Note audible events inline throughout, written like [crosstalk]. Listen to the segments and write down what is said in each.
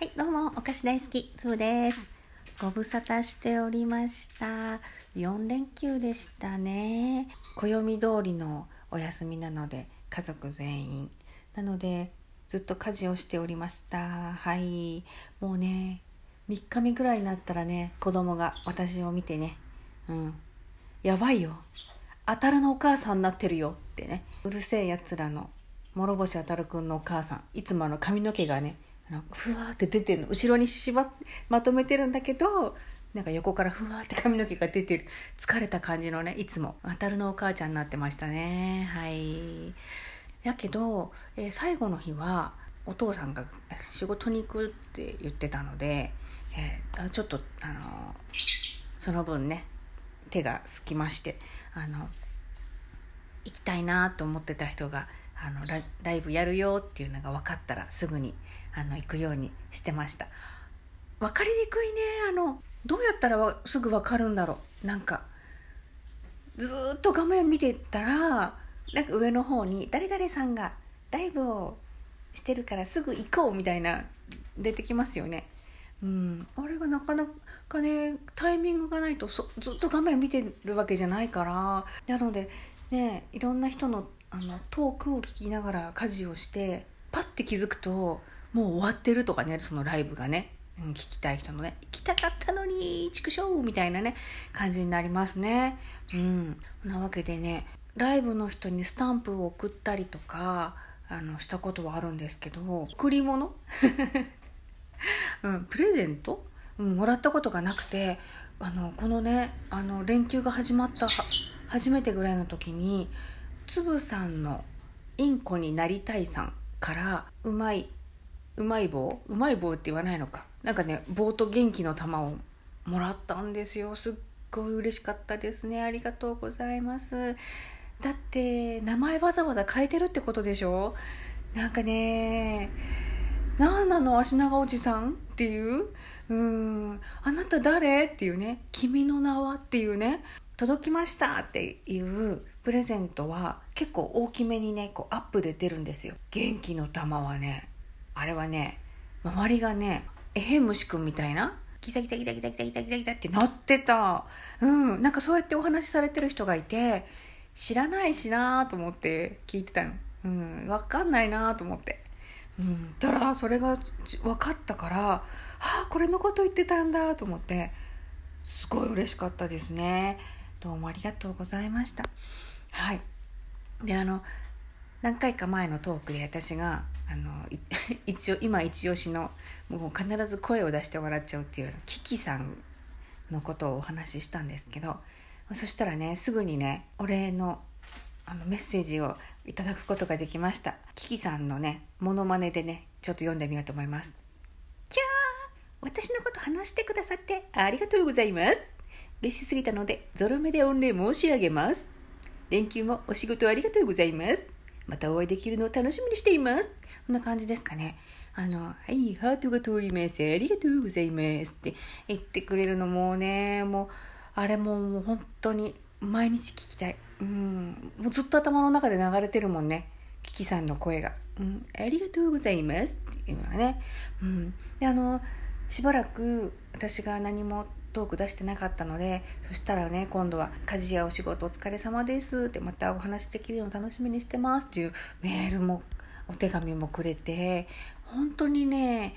はい、どうも、お菓子大好き、つぶです。ご無沙汰しておりました。4連休でしたね。暦通りのお休みなので、家族全員。なので、ずっと家事をしておりました。はい。もうね、3日目ぐらいになったらね、子供が私を見てね、うん、やばいよ。当たるのお母さんになってるよってね。うるせえやつらの諸星あたるくんのお母さんいつもあの髪の毛がねふわーって出てるの。後ろに縛っまとめてるんだけどなんか横からふわーって髪の毛が出てる。疲れた感じのねいつも。あたるのお母ちゃんになってましたね。はい。やけど、えー最後の日はお父さんが仕事に行くって言ってたので、えーちょっとあのその分ね手がすきましてあの行きたいなと思ってた人があのライブやるよっていうのが分かったらすぐにあの行くようにしてました。分かりにくいね。あのどうやったらすぐ分かるんだろう。なんかずっと画面見てたらなんか上の方に誰々さんがライブをしてるからすぐ行こうみたいな出てきますよね。うん、あれがなかなかねタイミングがないとそずっと画面見てるわけじゃないから。なのでねいろんな人のあのトークを聞きながら家事をしてパッて気づくともう終わってるとかねそのライブがね、聞きたい人のね行きたかったのに畜生みたいなね感じになりますね。うん、なわけでねライブの人にスタンプを送ったりとかあのしたことはあるんですけど贈り物？[laughs] うん、プレゼント、うん、もらったことがなくてあのこのねあの連休が始まった初めてぐらいの時につぶさんの「インコになりたいさん」から「うまいうまい棒？うまい棒って言わないのか。なんかね棒と元気の玉をもらったんですよ。すっごい嬉しかったですね。ありがとうございます。だって名前わざわざ変えてるってことでしょ？なんかねなんなの足長おじさん？っていう？うん。あなた誰？っていうね。君の名は？っていうね。届きましたっていうプレゼントは結構大きめにねこうアップで出るんですよ。元気の玉はね。あれはね周りがねエヘムシ君みたいなギタギタギタギタギタギタギタギタってなってたうんなんかそうやってお話しされてる人がいて知らないしなと思って聞いてたのうん分かんないなと思ってうん、たらそれが分かったからああこれのこと言ってたんだと思ってすごい嬉しかったですねどうもありがとうございましたはいであの何回か前のトークで私があの [laughs] 一応今一押しのもう必ず声を出して笑っちゃうっていうキキさんのことをお話ししたんですけどそしたらねすぐにねお礼のあのメッセージをいただくことができました。キキさんのねモノマネでねちょっと読んでみようと思います。キャー私のこと話してくださってありがとうございます。嬉しすぎたのでゾロ目で御礼申し上げます。連休もお仕事ありがとうございます。またお会いできるのを楽しみにしていますこんな感じですかねあの、はい、ハートが通ります。ありがとうございます。って言ってくれるのもね、もう、あれももう本当に毎日聞きたい。うん、もうずっと頭の中で流れてるもんね。キキさんの声が。うん、ありがとうございます。っていうのがね。うん。で、あの、しばらく私が何もトーク出してなかったのでそしたらね今度は「家事やお仕事お疲れ様です」ってまたお話できるの楽しみにしてますっていうメールもお手紙もくれて本当にね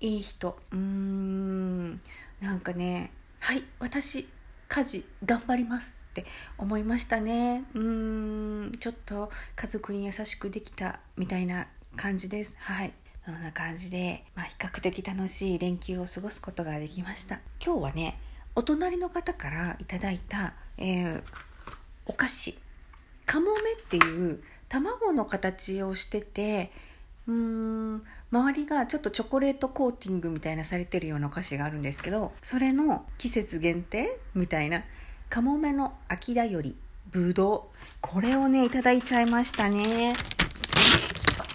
いい人。うーんなんかね「はい私家事頑張ります」って思いましたね。うーんちょっと家族に優しくできたみたいな感じです。はい。そんな感じで、まあ、比較的楽しい連休を過ごすことができました。今日はねお隣の方からいただいた、えーお菓子カモメっていう卵の形をしててうーん周りがちょっとチョコレートコーティングみたいなされてるようなお菓子があるんですけどそれの季節限定みたいなカモメの秋だよりぶどう。これをねいただいちゃいましたね。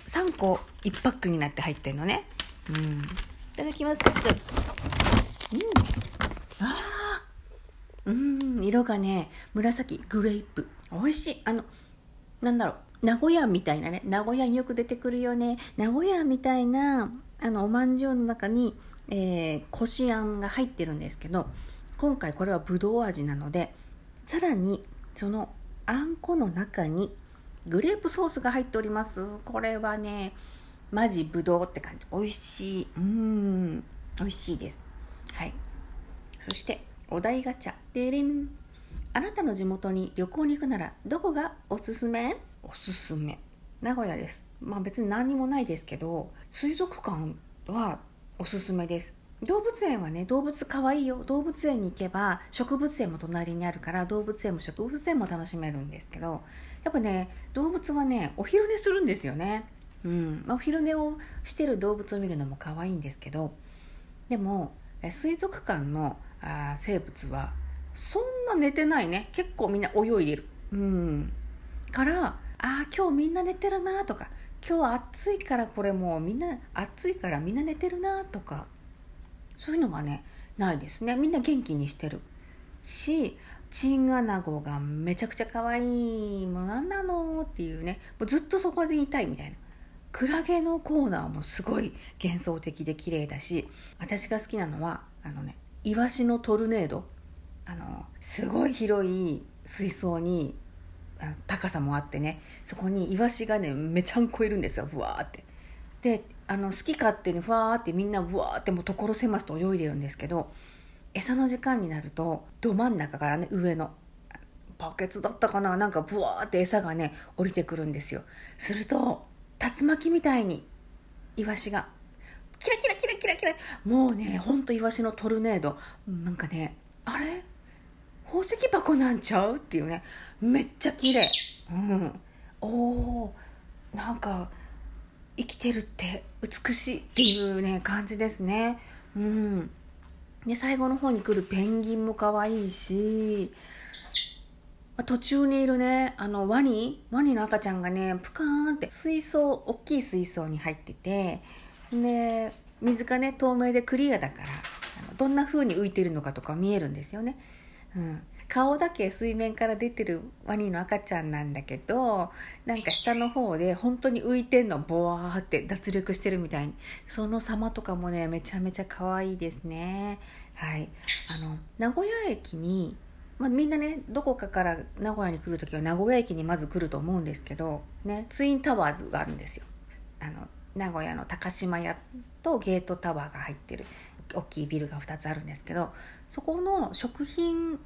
3個1パックになって入ってるのね。うん。いただきます。うん。あー。うん。色がね紫グレープ。美味しい。あのなんだろう。名古屋みたいなね。名古屋によく出てくるよね。名古屋みたいなあのおまんじゅうの中に、えー、こしあんが入ってるんですけど今回これはぶどう味なのでさらにそのあんこの中にグレープソースが入っております。これはねマジぶどうって感じ。美味しい。うん。美味しいです。はい。そしてお題ガチャ。でれん。あなたの地元に旅行に行くならどこがおすすめ？おすすめ。名古屋です。まあ別に何にもないですけど水族館はおすすめです動物園はね動物かわいいよ。動物園に行けば植物園も隣にあるから動物園も植物園も楽しめるんですけどやっぱね動物はねお昼寝するんですよね。うん。まあ、お昼寝をしてる動物を見るのも可愛いんですけどでも水族館のあ生物はそんな寝てないね。結構みんな泳いでる。うん。からあ今日みんな寝てるなとか今日暑いからこれもうみんな暑いからみんな寝てるなとかそういうのがねないですね。みんな元気にしてる。しチンアナゴがめちゃくちゃ可愛いもう何なのっていうね。もうずっとそこでいたいみたいな。クラゲのコーナーもすごい幻想的で綺麗だし私が好きなのはあのねイワシのトルネード。あのすごい広い水槽に高さもあってね。そこにイワシがねめちゃんこいるんですよ。ブワーって。であの好き勝手にふわーってみんなブワーってもう所狭しと泳いでるんですけど餌の時間になるとど真ん中からね上のバケツだったかななんかブワーって餌がね降りてくるんですよ。すると竜巻みたいにイワシがキラキラキラキラキラもうねほんとイワシのトルネードなんかねあれ？宝石箱なんちゃう？っていうねめっちゃ綺麗。うん。おーなんか生きてるって美しいっていうね感じですね。うん。で最後の方に来るペンギンも可愛いし途中にいるねあのワニワニの赤ちゃんがねプカーンって水槽大きい水槽に入っててで水がね透明でクリアだからどんな風に浮いてるのかとか見えるんですよね、うん、顔だけ水面から出てるワニの赤ちゃんなんだけどなんか下の方で本当に浮いてんのボワーって脱力してるみたいに。その様とかもねめちゃめちゃ可愛いですね。はい。あの名古屋駅にまあ、みんなねどこかから名古屋に来る時は名古屋駅にまず来ると思うんですけど、ね、ツインタワーズがあるんですよ。あの名古屋の高島屋とゲートタワーが入ってる大きいビルが2つあるんですけどそこの食品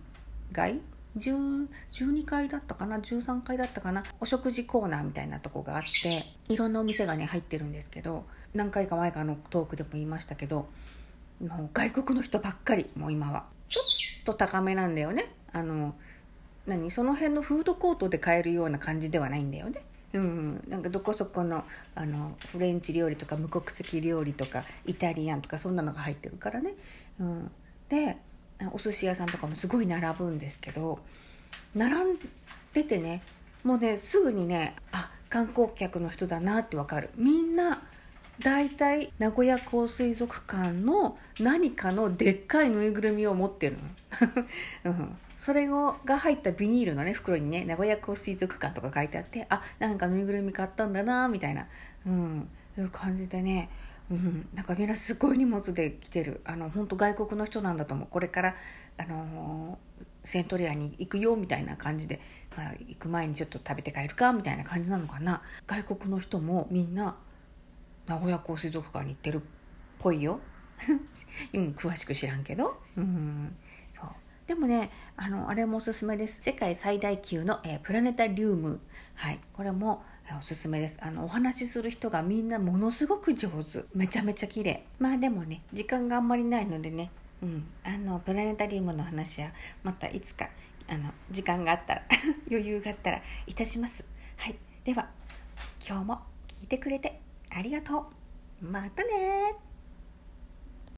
街12階だったかな？13階だったかな？お食事コーナーみたいなとこがあっていろんなお店がね入ってるんですけど何回か前かのトークでも言いましたけどもう外国の人ばっかりもう今は。ちょっと高めなんだよね。あの何？その辺のフードコートで買えるような感じではないんだよね。うん、なんかどこそこのあのフレンチ料理とか無国籍料理とかイタリアンとかそんなのが入ってるからね、うん、でお寿司屋さんとかもすごい並ぶんですけど並んでてねもうねすぐにねあ観光客の人だなってわかる。みんな大体名古屋港水族館の何かのでっかいぬいぐるみを持ってるの、[laughs] うん。それをが入ったビニールのね袋にね名古屋港水族館とか書いてあってあなんかぬいぐるみ買ったんだなみたいな、うん、いう感じでね、うん、なんかみんなすごい荷物で来てる。あの本当外国の人なんだと思う。これからあのー、セントリアに行くよみたいな感じで、まあ、行く前にちょっと食べて帰るかみたいな感じなのかな。外国の人もみんな名古屋港水族館に行ってるっぽいよ、[laughs] うん、詳しく知らんけど。うん。そう。でもねあのあれもおすすめです。世界最大級の、えー、プラネタリウム。はい。これもおすすめです。あのお話しする人がみんなものすごく上手。めちゃめちゃ綺麗。まあでもね時間があんまりないのでね。うん。あのプラネタリウムの話はまたいつかあの時間があったら [laughs] 余裕があったらいたします。はい。では今日も聞いてくれてありがとう。またね